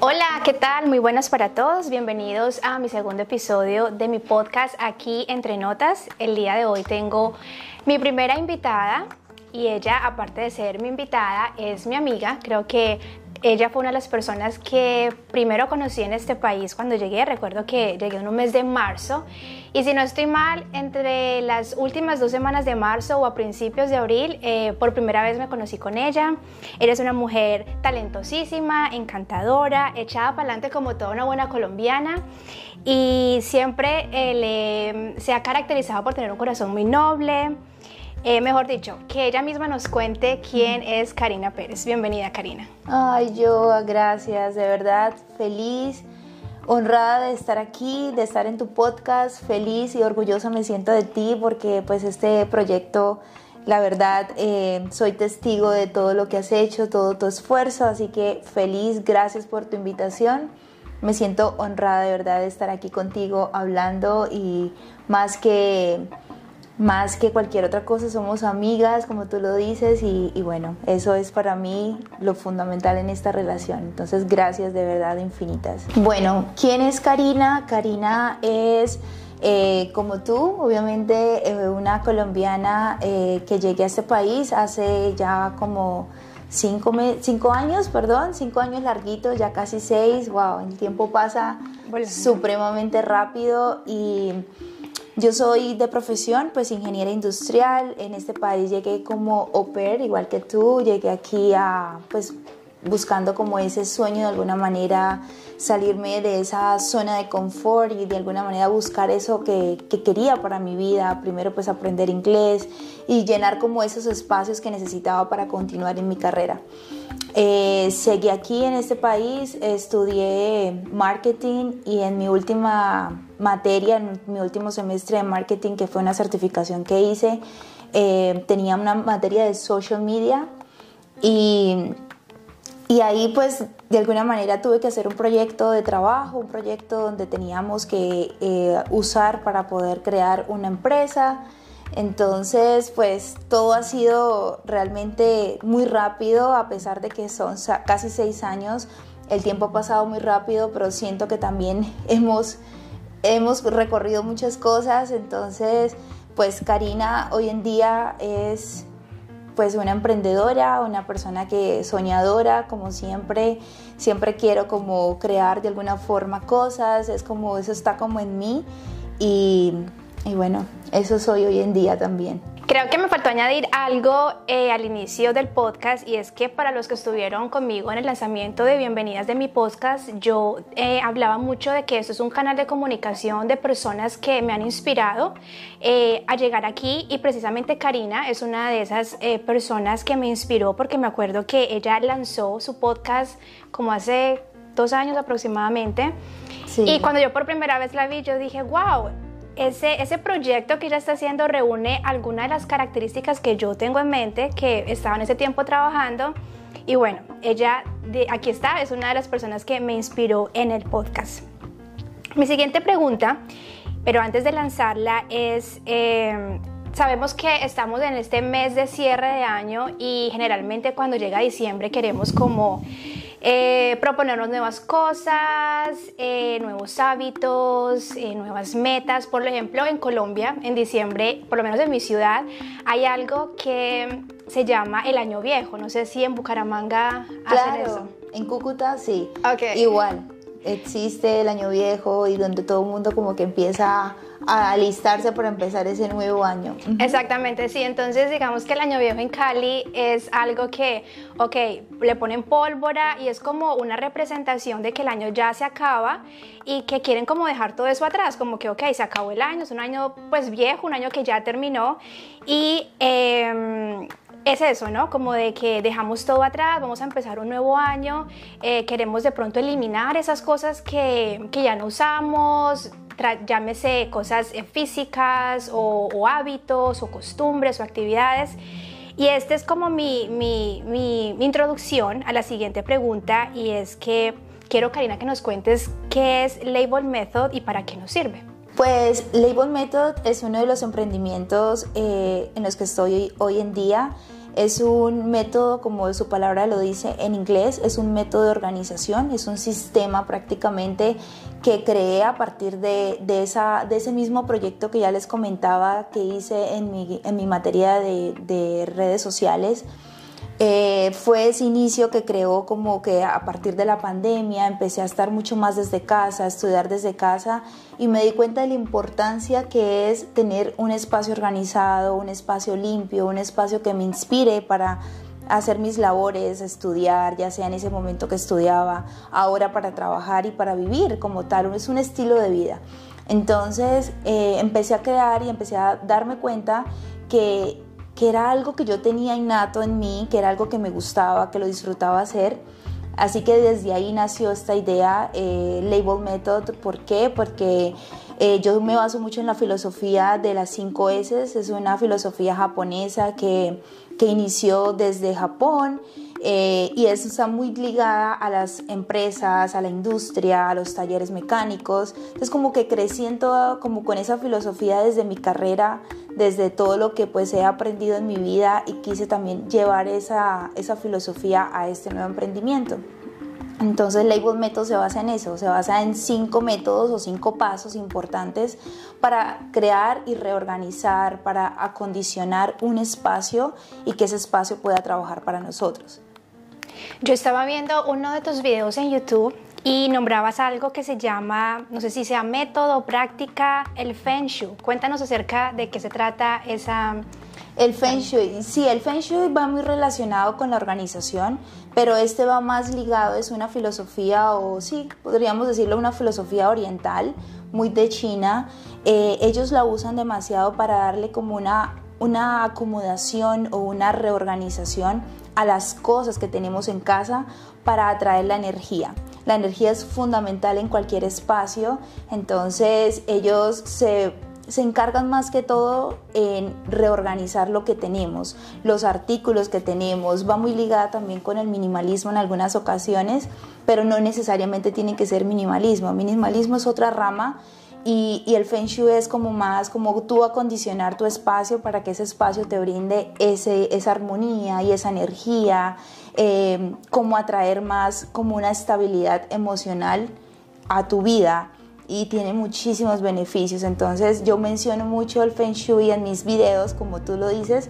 Hola, ¿qué tal? Muy buenas para todos. Bienvenidos a mi segundo episodio de mi podcast aquí entre notas. El día de hoy tengo mi primera invitada y ella, aparte de ser mi invitada, es mi amiga. Creo que ella fue una de las personas que primero conocí en este país cuando llegué. Recuerdo que llegué en un mes de marzo. Y si no estoy mal, entre las últimas dos semanas de marzo o a principios de abril, eh, por primera vez me conocí con ella. Ella es una mujer talentosísima, encantadora, echada para adelante como toda una buena colombiana. Y siempre eh, se ha caracterizado por tener un corazón muy noble. Eh, mejor dicho, que ella misma nos cuente quién es Karina Pérez. Bienvenida, Karina. Ay, yo, gracias, de verdad, feliz, honrada de estar aquí, de estar en tu podcast, feliz y orgullosa me siento de ti porque pues este proyecto, la verdad, eh, soy testigo de todo lo que has hecho, todo tu esfuerzo, así que feliz, gracias por tu invitación. Me siento honrada de verdad de estar aquí contigo hablando y más que más que cualquier otra cosa, somos amigas, como tú lo dices, y, bueno, eso es para mí lo fundamental en esta relación. Entonces, gracias de verdad infinitas. Bueno, ¿quién es Karina? Karina es... Eh, como tú, obviamente eh, una colombiana eh, que llegué a este país hace ya como cinco, cinco años, perdón, cinco años larguitos, ya casi seis, wow, el tiempo pasa supremamente rápido y yo soy de profesión, pues ingeniera industrial. En este país llegué como au pair, igual que tú. Llegué aquí a, pues, buscando como ese sueño de alguna manera salirme de esa zona de confort y de alguna manera buscar eso que, que, quería para mi vida. Primero pues aprender inglés y llenar como esos espacios que necesitaba para continuar en mi carrera. Eh, seguí aquí en este país, estudié marketing y en mi última materia, en mi último semestre de marketing, que fue una certificación que hice, eh, tenía una materia de social media y, y ahí pues de alguna manera tuve que hacer un proyecto de trabajo, un proyecto donde teníamos que eh, usar para poder crear una empresa. Entonces, pues todo ha sido realmente muy rápido, a pesar de que son casi seis años. El tiempo ha pasado muy rápido, pero siento que también hemos, hemos recorrido muchas cosas. Entonces, pues Karina hoy en día es pues una emprendedora, una persona que soñadora, como siempre, siempre quiero como crear de alguna forma cosas, es como eso está como en mí y y bueno, eso soy hoy en día también. Creo que me faltó añadir algo eh, al inicio del podcast y es que para los que estuvieron conmigo en el lanzamiento de Bienvenidas de mi podcast, yo eh, hablaba mucho de que esto es un canal de comunicación de personas que me han inspirado eh, a llegar aquí y precisamente Karina es una de esas personas que me inspiró porque me acuerdo que ella lanzó su podcast como hace dos años aproximadamente. Y cuando yo por primera vez la vi yo dije, wow ese, ese proyecto que ella está haciendo reúne algunas de las características que yo tengo en mente, que estaba en ese tiempo trabajando. Y bueno, ella de, aquí está, es una de las personas que me inspiró en el podcast. Mi siguiente pregunta, pero antes de lanzarla, es, eh, sabemos que estamos en este mes de cierre de año y generalmente cuando llega diciembre queremos como eh, proponernos nuevas cosas, eh, nuevos hábitos, eh, nuevas metas. Por ejemplo, en Colombia, en diciembre, por lo menos en mi ciudad, hay algo que se llama el año viejo. No sé si en Bucaramanga hacen eso. En Cúcuta sí. Igual. Existe el año viejo y donde todo el mundo como que empieza a alistarse para empezar ese nuevo año. Exactamente, sí. Entonces, digamos que el año viejo en Cali es algo que, ok, le ponen pólvora y es como una representación de que el año ya se acaba y que quieren como dejar todo eso atrás, como que, ok, se acabó el año, es un año pues viejo, un año que ya terminó y... Em, es eso, ¿no? Como de que dejamos todo atrás, vamos a empezar un nuevo año, eh, queremos de pronto eliminar esas cosas que, que ya no usamos, llámese cosas eh, físicas o, hábitos o costumbres o actividades. Y esta es como mi, mi, mi, introducción a la siguiente pregunta y es que quiero, Karina, que nos cuentes qué es Label Method y para qué nos sirve. Pues Label Method es uno de los emprendimientos eh, en los que estoy hoy en día. Es un método, como su palabra lo dice en inglés, es un método de organización, es un sistema prácticamente que creé a partir de, ese mismo proyecto que ya les comentaba que hice en mi, materia de redes sociales. Eh, fue ese inicio que creó como que a partir de la pandemia empecé a estar mucho más desde casa, a estudiar desde casa y me di cuenta de la importancia que es tener un espacio organizado, un espacio limpio, un espacio que me inspire para hacer mis labores, estudiar, ya sea en ese momento que estudiaba, ahora para trabajar y para vivir como tal, es un estilo de vida. Entonces eh, empecé a crear y empecé a darme cuenta que, que era algo que yo tenía innato en mí, que era algo que me gustaba, que lo disfrutaba hacer. Así que desde ahí nació esta idea, eh, Label Method. ¿Por qué? Porque eh, yo me baso mucho en la filosofía de las 5 S. Es una filosofía japonesa que que inició desde Japón eh, y eso está muy ligada a las empresas, a la industria, a los talleres mecánicos. Entonces como que crecí en todo, como con esa filosofía desde mi carrera, desde todo lo que pues he aprendido en mi vida y quise también llevar esa, esa filosofía a este nuevo emprendimiento. Entonces Label Method se basa en eso, se basa en cinco métodos o cinco pasos importantes para crear y reorganizar, para acondicionar un espacio y que ese espacio pueda trabajar para nosotros. Yo estaba viendo uno de tus videos en YouTube y nombrabas algo que se llama, no sé si sea método, práctica, el Feng Shui. Cuéntanos acerca de qué se trata esa... El Feng Shui, sí, el Feng Shui va muy relacionado con la organización, pero este va más ligado, es una filosofía, o sí, podríamos decirlo, una filosofía oriental, muy de China. Eh, ellos la usan demasiado para darle como una, una acomodación o una reorganización a las cosas que tenemos en casa para atraer la energía. La energía es fundamental en cualquier espacio, entonces ellos se, se, encargan más que todo en reorganizar lo que tenemos, los artículos que tenemos, va muy ligada también con el minimalismo en algunas ocasiones, pero no necesariamente tiene que ser minimalismo. Minimalismo es otra rama y, el Feng Shui es como más como tú acondicionar tu espacio para que ese espacio te brinde ese, esa armonía y esa energía, eh, como atraer más como una estabilidad emocional a tu vida y tiene muchísimos beneficios. Entonces yo menciono mucho el Feng Shui en mis videos, como tú lo dices,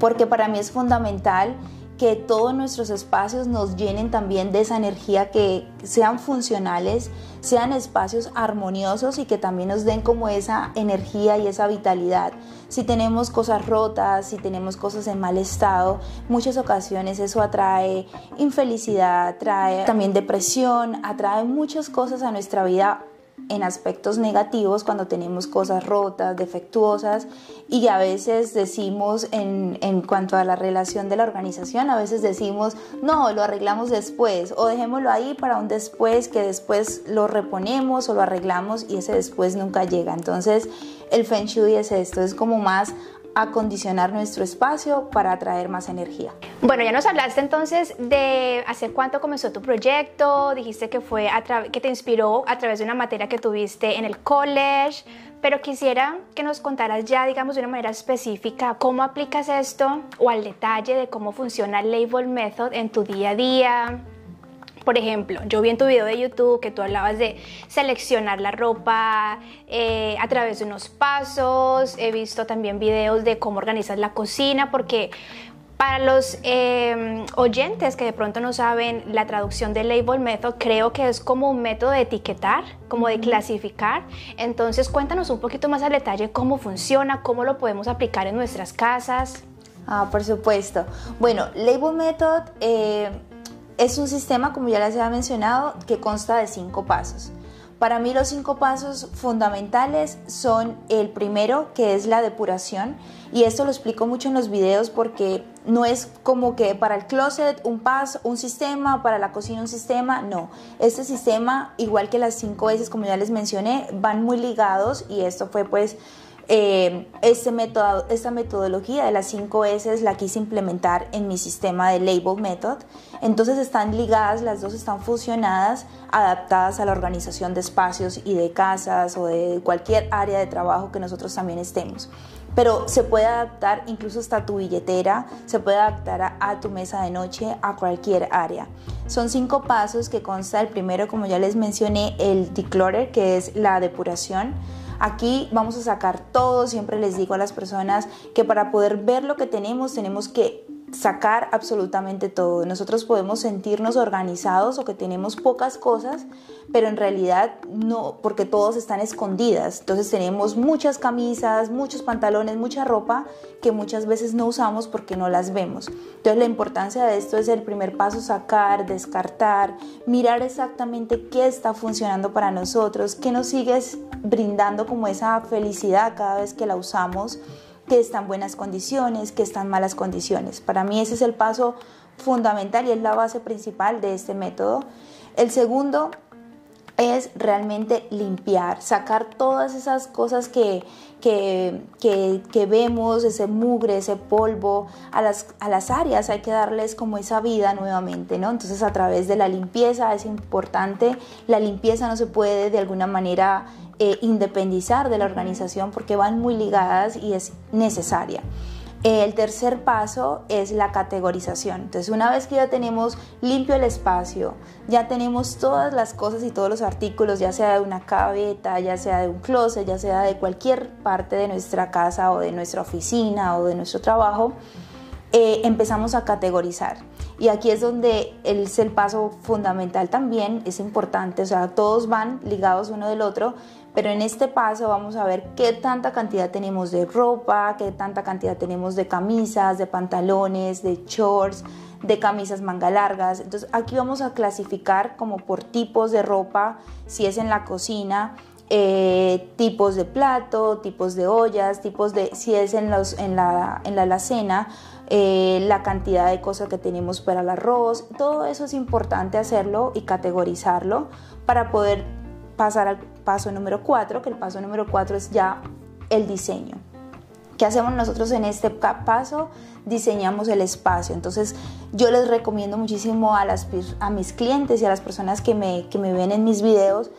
porque para mí es fundamental que todos nuestros espacios nos llenen también de esa energía, que sean funcionales, sean espacios armoniosos y que también nos den como esa energía y esa vitalidad. Si tenemos cosas rotas, si tenemos cosas en mal estado, muchas ocasiones eso atrae infelicidad, atrae también depresión, atrae muchas cosas a nuestra vida en aspectos negativos cuando tenemos cosas rotas, defectuosas y a veces decimos en, en, cuanto a la relación de la organización, a veces decimos no, lo arreglamos después o dejémoslo ahí para un después que después lo reponemos o lo arreglamos y ese después nunca llega. Entonces el Feng Shui es esto, es como más acondicionar nuestro espacio para atraer más energía. Bueno, ya nos hablaste entonces de hace cuánto comenzó tu proyecto, dijiste que fue que te inspiró a través de una materia que tuviste en el college, pero quisiera que nos contaras ya, digamos, de una manera específica cómo aplicas esto o al detalle de cómo funciona el Label Method en tu día a día, por ejemplo, yo vi en tu video de YouTube que tú hablabas de seleccionar la ropa eh, a través de unos pasos. He visto también videos de cómo organizar la cocina, porque para los em, oyentes que de pronto no saben la traducción del label method, creo que es como un método de etiquetar, como de clasificar. Entonces, cuéntanos un poquito más al detalle cómo funciona, cómo lo podemos aplicar en nuestras casas. Ah, por supuesto. Bueno, label method eh, es un sistema, como ya les había mencionado, que consta de cinco pasos. Para mí los cinco pasos fundamentales son el primero, que es la depuración, y esto lo explico mucho en los videos porque no es como que para el closet un paso, un sistema, para la cocina un sistema, no. Este sistema, igual que las cinco veces, como ya les mencioné, van muy ligados y esto fue pues eh, método, esta metodología de las 5 S la quise implementar en mi sistema de Label Method. Entonces están ligadas, las dos están fusionadas, adaptadas a la organización de espacios y de casas o de cualquier área de trabajo que nosotros también estemos. pero se puede adaptar incluso hasta tu billetera, se puede adaptar a, tu mesa de noche, a cualquier área. Son cinco pasos que consta el primero, como ya les mencioné, el declutter, que es la depuración. Aquí vamos a sacar todo, siempre les digo a las personas que para poder ver lo que tenemos tenemos que sacar absolutamente todo. Nosotros podemos sentirnos organizados o que tenemos pocas cosas, pero en realidad no, porque todos están escondidas. Entonces tenemos muchas camisas, muchos pantalones, mucha ropa que muchas veces no usamos porque no las vemos. Entonces la importancia de esto es el primer paso, sacar, descartar, mirar exactamente qué está funcionando para nosotros, qué nos sigue brindando como esa felicidad cada vez que la usamos que está en buenas condiciones, que está en malas condiciones. Para mí ese es el paso fundamental y es la base principal de este método. El segundo es realmente limpiar, sacar todas esas cosas que, que, vemos, ese mugre, ese polvo, a las, a las áreas hay que darles como esa vida nuevamente, ¿no? Entonces a través de la limpieza es importante, la limpieza no se puede de alguna manera eh, independizar de la organización porque van muy ligadas y es necesaria. El tercer paso es la categorización. Entonces, una vez que ya tenemos limpio el espacio, ya tenemos todas las cosas y todos los artículos, ya sea de una cabeta, ya sea de un closet, ya sea de cualquier parte de nuestra casa o de nuestra oficina o de nuestro trabajo, eh, empezamos a categorizar. Y aquí es donde es el paso fundamental también, es importante, o sea, todos van ligados uno del otro, pero en este paso vamos a ver qué tanta cantidad tenemos de ropa, qué tanta cantidad tenemos de camisas, de pantalones, de shorts, de camisas manga largas. Entonces aquí vamos a clasificar como por tipos de ropa, si es en la cocina, eh, tipos de plato, tipos de ollas, tipos de, si es en, los, en, la, en la alacena, eh, la cantidad de cosas que tenemos para el arroz. Todo eso es importante hacerlo y categorizarlo para poder pasar al paso número 4, que el paso número 4 es ya el diseño. ¿Qué hacemos nosotros en este paso? Diseñamos el espacio. Entonces yo les recomiendo muchísimo a, las, a mis clientes y a las personas que me, que me ven en mis videos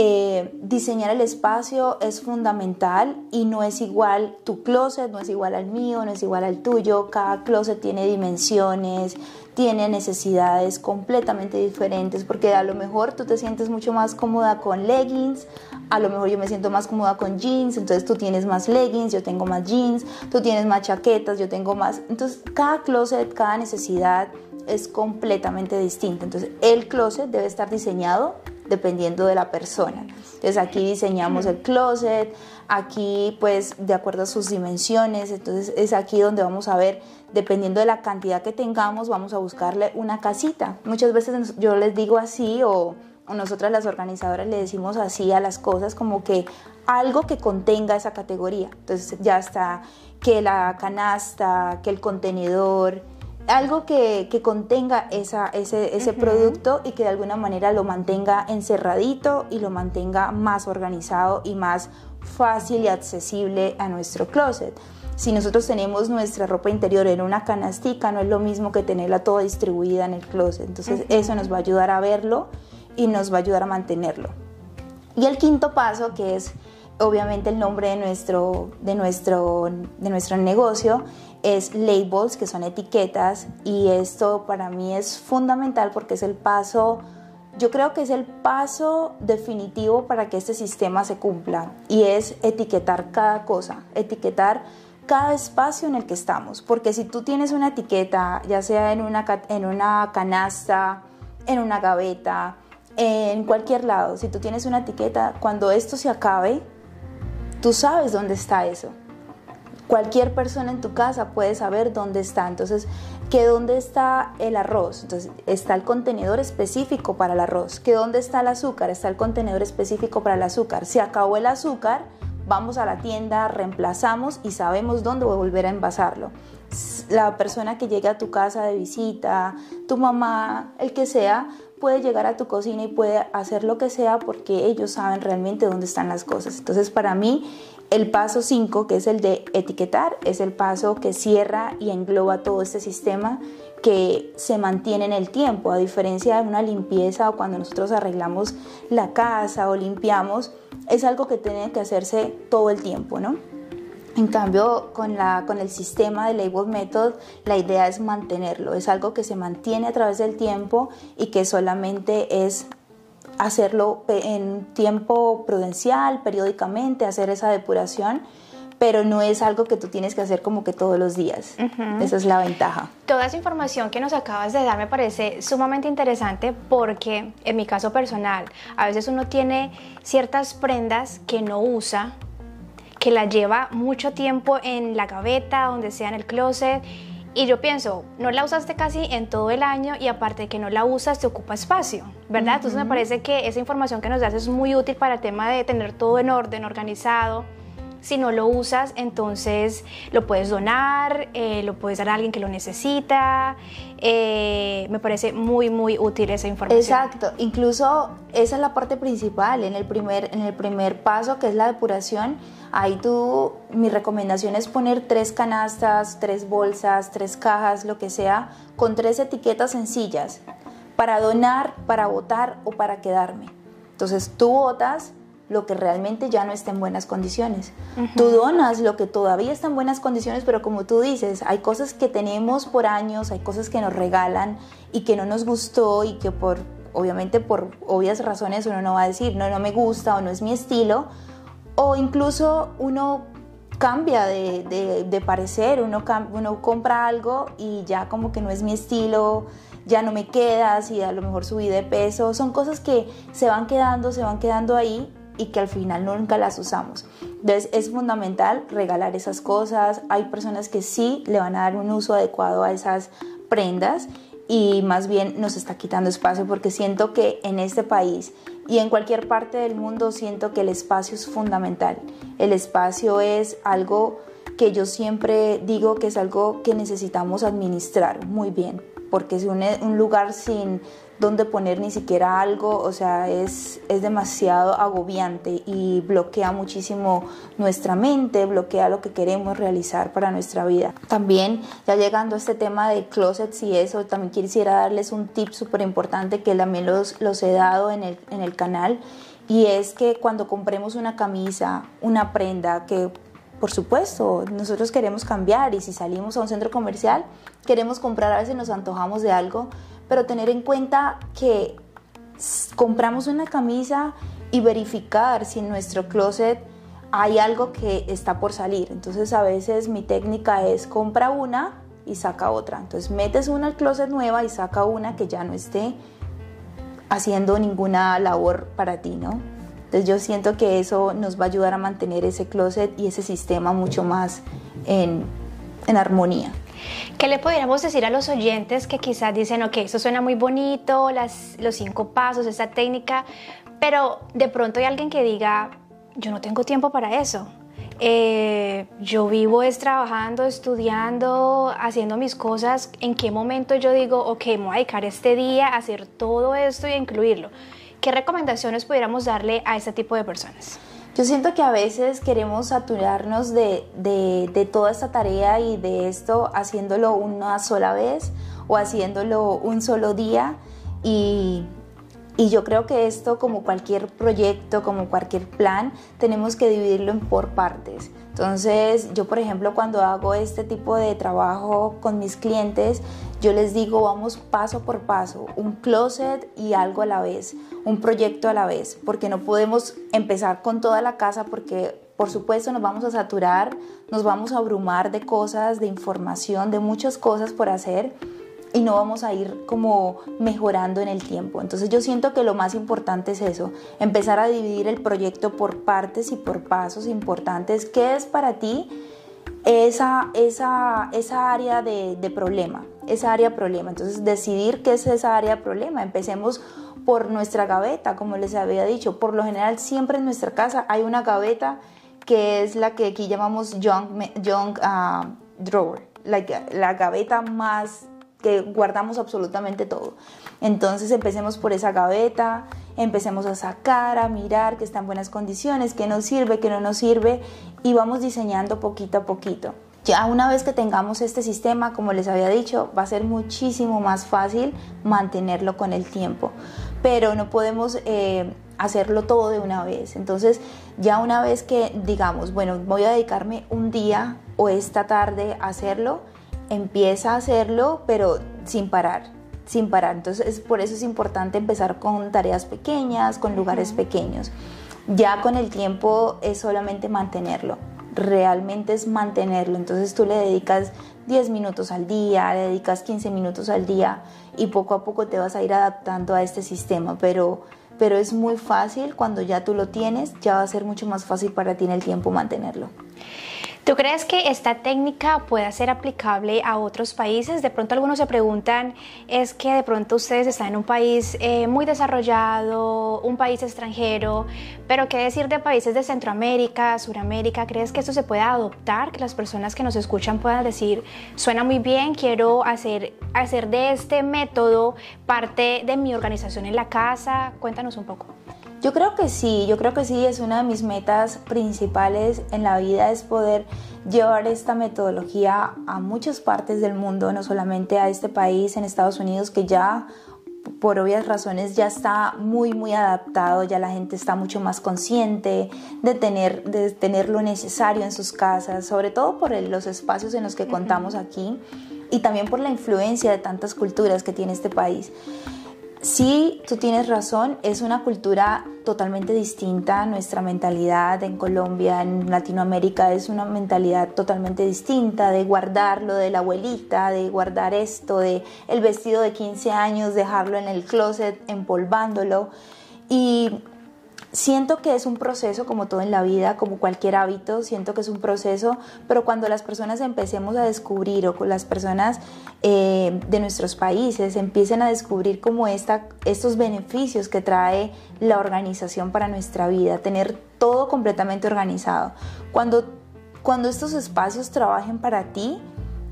eh, diseñar el espacio es fundamental y no es igual tu closet, no es igual al mío, no es igual al tuyo. Cada closet tiene dimensiones, tiene necesidades completamente diferentes porque a lo mejor tú te sientes mucho más cómoda con leggings, a lo mejor yo me siento más cómoda con jeans, entonces tú tienes más leggings, yo tengo más jeans, tú tienes más chaquetas, yo tengo más. Entonces cada closet, cada necesidad es completamente distinta. Entonces el closet debe estar diseñado dependiendo de la persona. Entonces aquí diseñamos el closet, aquí pues de acuerdo a sus dimensiones, entonces es aquí donde vamos a ver, dependiendo de la cantidad que tengamos, vamos a buscarle una casita. Muchas veces yo les digo así o, nosotras las organizadoras le decimos así a las cosas como que algo que contenga esa categoría. Entonces ya está que la canasta, que el contenedor, algo que, contenga esa, ese, ese producto y que de alguna manera lo mantenga encerradito y lo mantenga más organizado y más fácil y accesible a nuestro closet. Si nosotros tenemos nuestra ropa interior en una canastica, no es lo mismo que tenerla toda distribuida en el closet. Entonces eso nos va a ayudar a verlo y nos va a ayudar a mantenerlo. Y el quinto paso, que es obviamente el nombre de nuestro, de nuestro, de nuestro negocio, es labels, que son etiquetas, y esto para mí es fundamental porque es el paso, yo creo que es el paso definitivo para que este sistema se cumpla, y es etiquetar cada cosa, etiquetar cada espacio en el que estamos, porque si tú tienes una etiqueta, ya sea en una, en una canasta, en una gaveta, en cualquier lado, si tú tienes una etiqueta, cuando esto se acabe, tú sabes dónde está eso. Cualquier persona en tu casa puede saber dónde está. Entonces, ¿qué dónde está el arroz? Entonces, está el contenedor específico para el arroz. ¿Qué dónde está el azúcar? Está el contenedor específico para el azúcar. Si acabó el azúcar, vamos a la tienda, reemplazamos y sabemos dónde volver a envasarlo. La persona que llegue a tu casa de visita, tu mamá, el que sea, puede llegar a tu cocina y puede hacer lo que sea porque ellos saben realmente dónde están las cosas. Entonces, para mí, el paso 5, que es el de etiquetar, es el paso que cierra y engloba todo este sistema que se mantiene en el tiempo, a diferencia de una limpieza o cuando nosotros arreglamos la casa o limpiamos, es algo que tiene que hacerse todo el tiempo, ¿no? En cambio, con, la, con el sistema de Label Method, la idea es mantenerlo. Es algo que se mantiene a través del tiempo y que solamente es hacerlo en tiempo prudencial, periódicamente, hacer esa depuración pero no es algo que tú tienes que hacer como que todos los días. Esa es la ventaja. Toda esa información que nos acabas de dar me parece sumamente interesante porque en mi caso personal, a veces uno tiene ciertas prendas que no usa, que la lleva mucho tiempo en la gaveta, donde sea en el closet. Y yo pienso, no la usaste casi en todo el año y aparte de que no la usas, te ocupa espacio, ¿verdad? Entonces me parece que esa información que nos das es muy útil para el tema de tener todo en orden, organizado si no lo usas, entonces lo puedes donar, eh, lo puedes dar a alguien que lo necesita. Eh, me parece muy, muy útil esa información. Exacto, incluso esa es la parte principal. En el primer, en el primer paso, que es la depuración, ahí tú, mi recomendación es poner tres canastas, tres bolsas, tres cajas, lo que sea, con tres etiquetas sencillas para donar, para votar o para quedarme. Entonces tú votas lo que realmente ya no está en buenas condiciones. Tú donas lo que todavía está en buenas condiciones, pero como tú dices, hay cosas que tenemos por años, hay cosas que nos regalan y que no nos gustó y que por, obviamente por obvias razones uno no va a decir, no, no me gusta o no es mi estilo, o incluso uno cambia de, de, parecer, uno, uno compra algo y ya como que no es mi estilo, ya no me queda, si a lo mejor subí de peso, son cosas que se van quedando, se van quedando ahí y que al final nunca las usamos. Entonces es fundamental regalar esas cosas. Hay personas que sí le van a dar un uso adecuado a esas prendas y más bien nos está quitando espacio porque siento que en este país y en cualquier parte del mundo siento que el espacio es fundamental. El espacio es algo que yo siempre digo que es algo que necesitamos administrar muy bien, porque es un, un lugar sin, donde poner ni siquiera algo, o sea, es, es demasiado agobiante y bloquea muchísimo nuestra mente, bloquea lo que queremos realizar para nuestra vida. También, ya llegando a este tema de closets y eso, también quisiera darles un tip súper importante que también los, los he dado en el, en el canal y es que cuando compremos una camisa, una prenda que por supuesto, nosotros queremos cambiar y si salimos a un centro comercial, queremos comprar, a veces nos antojamos de algo, pero tener en cuenta que compramos una camisa y verificar si en nuestro closet hay algo que está por salir. Entonces a veces mi técnica es compra una y saca otra. Entonces metes una al closet nueva y saca una que ya no esté haciendo ninguna labor para ti, ¿no? Entonces yo siento que eso nos va a ayudar a mantener ese closet y ese sistema mucho más en, en armonía. ¿Qué le podríamos decir a los oyentes que quizás dicen, ok, eso suena muy bonito, los cinco pasos, esa técnica, pero de pronto hay alguien que diga, yo no tengo tiempo para eso. Eh, yo vivo es trabajando, estudiando, haciendo mis cosas. ¿En qué momento yo digo, ok, me voy a dedicar este día a hacer todo esto y a incluirlo? ¿Qué recomendaciones pudiéramos darle a este tipo de personas? Yo siento que a veces queremos saturarnos de, de, toda esta tarea y de esto haciéndolo una sola vez o haciéndolo un solo día y, y yo creo que esto, como cualquier proyecto, como cualquier plan, tenemos que dividirlo en por partes. Entonces, yo por ejemplo, cuando hago este tipo de trabajo con mis clientes, yo les digo, vamos paso por paso, un closet y algo a la vez, un proyecto a la vez, porque no podemos empezar con toda la casa porque por supuesto nos vamos a saturar, nos vamos a abrumar de cosas, de información, de muchas cosas por hacer y no vamos a ir como mejorando en el tiempo. Entonces yo siento que lo más importante es eso, empezar a dividir el proyecto por partes y por pasos importantes. ¿Qué es para ti esa, esa, esa área de, de problema? esa área problema. Entonces, decidir qué es esa área problema. Empecemos por nuestra gaveta, como les había dicho. Por lo general, siempre en nuestra casa hay una gaveta que es la que aquí llamamos junk, junk uh, drawer, la, la gaveta más que guardamos absolutamente todo. Entonces empecemos por esa gaveta, empecemos a sacar, a mirar que está en buenas condiciones, que nos sirve, que no nos sirve y vamos diseñando poquito a poquito. Ya una vez que tengamos este sistema, como les había dicho, va a ser muchísimo más fácil mantenerlo con el tiempo. Pero no podemos eh, hacerlo todo de una vez. Entonces, ya una vez que digamos, bueno, voy a dedicarme un día o esta tarde a hacerlo, empieza a hacerlo, pero sin parar, sin parar. Entonces, por eso es importante empezar con tareas pequeñas, con lugares pequeños. Ya con el tiempo es solamente mantenerlo, realmente es mantenerlo. Entonces tú le dedicas 10 minutos al día, le dedicas 15 minutos al día y poco a poco te vas a ir adaptando a este sistema, pero pero es muy fácil cuando ya tú lo tienes, ya va a ser mucho más fácil para ti en el tiempo mantenerlo. ¿Tú crees que esta técnica pueda ser aplicable a otros países? De pronto algunos se preguntan, es que de pronto ustedes están en un país eh, muy desarrollado, un país extranjero, pero ¿qué decir de países de Centroamérica, Suramérica? ¿Crees que esto se pueda adoptar? Que las personas que nos escuchan puedan decir, suena muy bien, quiero hacer, hacer de este método parte de mi organización en la casa. Cuéntanos un poco. Yo creo que sí, yo creo que sí, es una de mis metas principales en la vida, es poder llevar esta metodología a muchas partes del mundo, no solamente a este país, en Estados Unidos, que ya por obvias razones ya está muy muy adaptado, ya la gente está mucho más consciente de tener, de tener lo necesario en sus casas, sobre todo por los espacios en los que contamos aquí y también por la influencia de tantas culturas que tiene este país. Sí, tú tienes razón, es una cultura totalmente distinta, nuestra mentalidad en Colombia, en Latinoamérica es una mentalidad totalmente distinta de guardar lo de la abuelita, de guardar esto, de el vestido de 15 años, dejarlo en el closet empolvándolo. Y Siento que es un proceso como todo en la vida, como cualquier hábito, siento que es un proceso, pero cuando las personas empecemos a descubrir o las personas eh, de nuestros países empiecen a descubrir como esta, estos beneficios que trae la organización para nuestra vida, tener todo completamente organizado. Cuando, cuando estos espacios trabajen para ti,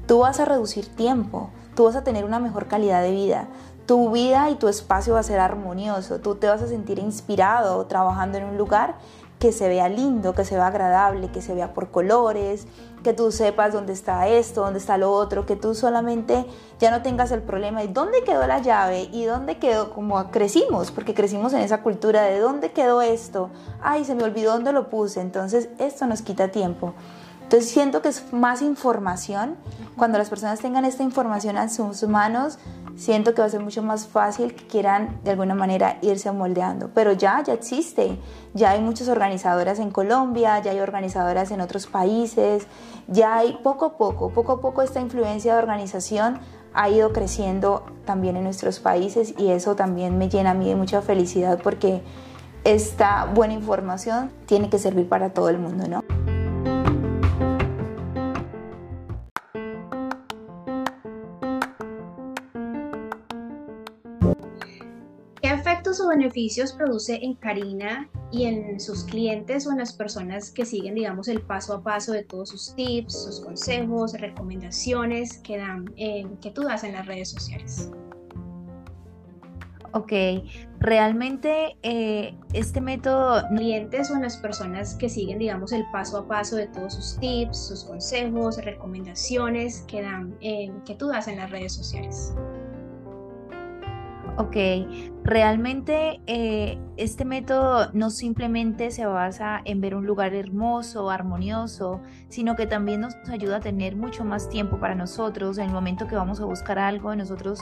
tú vas a reducir tiempo, tú vas a tener una mejor calidad de vida, tu vida y tu espacio va a ser armonioso, tú te vas a sentir inspirado trabajando en un lugar que se vea lindo, que se vea agradable, que se vea por colores, que tú sepas dónde está esto, dónde está lo otro, que tú solamente ya no tengas el problema de dónde quedó la llave y dónde quedó, como crecimos, porque crecimos en esa cultura de dónde quedó esto, ay, se me olvidó dónde lo puse, entonces esto nos quita tiempo. Entonces siento que es más información, cuando las personas tengan esta información en sus manos, siento que va a ser mucho más fácil que quieran de alguna manera irse moldeando. Pero ya, ya existe, ya hay muchas organizadoras en Colombia, ya hay organizadoras en otros países, ya hay poco a poco, poco a poco esta influencia de organización ha ido creciendo también en nuestros países y eso también me llena a mí de mucha felicidad porque esta buena información tiene que servir para todo el mundo, ¿no? O beneficios produce en Karina y en sus clientes o en las personas que siguen, digamos, el paso a paso de todos sus tips, sus consejos, recomendaciones que, dan, que tú das en las redes sociales? Ok, realmente eh, este método... Clientes o en las personas que siguen, digamos, el paso a paso de todos sus tips, sus consejos, recomendaciones que, dan, que tú das en las redes sociales. Ok, realmente eh, este método no simplemente se basa en ver un lugar hermoso, armonioso, sino que también nos ayuda a tener mucho más tiempo para nosotros. En el momento que vamos a buscar algo, nosotros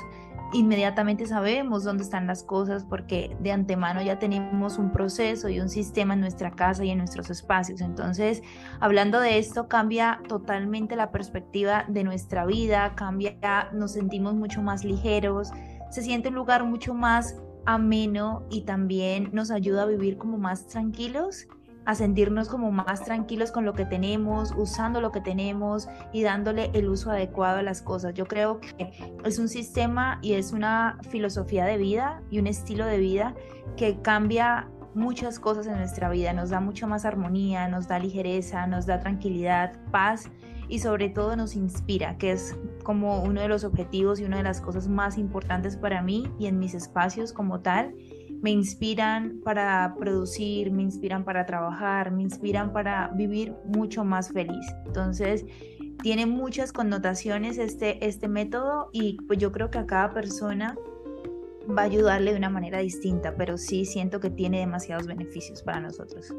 inmediatamente sabemos dónde están las cosas porque de antemano ya tenemos un proceso y un sistema en nuestra casa y en nuestros espacios. Entonces, hablando de esto, cambia totalmente la perspectiva de nuestra vida, cambia, nos sentimos mucho más ligeros se siente un lugar mucho más ameno y también nos ayuda a vivir como más tranquilos, a sentirnos como más tranquilos con lo que tenemos, usando lo que tenemos y dándole el uso adecuado a las cosas. Yo creo que es un sistema y es una filosofía de vida y un estilo de vida que cambia muchas cosas en nuestra vida, nos da mucho más armonía, nos da ligereza, nos da tranquilidad, paz y sobre todo nos inspira, que es como uno de los objetivos y una de las cosas más importantes para mí y en mis espacios como tal. Me inspiran para producir, me inspiran para trabajar, me inspiran para vivir mucho más feliz. Entonces, tiene muchas connotaciones este, este método y pues yo creo que a cada persona va a ayudarle de una manera distinta, pero sí siento que tiene demasiados beneficios para nosotros.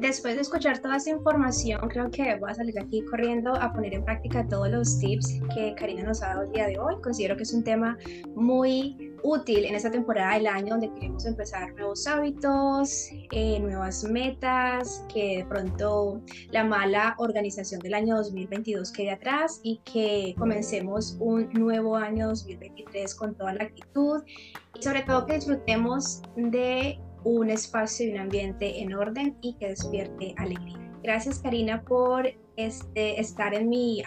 Después de escuchar toda esa información, creo que voy a salir aquí corriendo a poner en práctica todos los tips que Karina nos ha dado el día de hoy. Considero que es un tema muy útil en esta temporada del año donde queremos empezar nuevos hábitos, eh, nuevas metas, que de pronto la mala organización del año 2022 quede atrás y que comencemos un nuevo año 2023 con toda la actitud y sobre todo que disfrutemos de un espacio y un ambiente en orden y que despierte alegría. Gracias Karina por este, estar en mi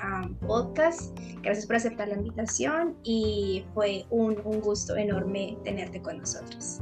podcast, gracias por aceptar la invitación y fue un, un gusto enorme tenerte con nosotros.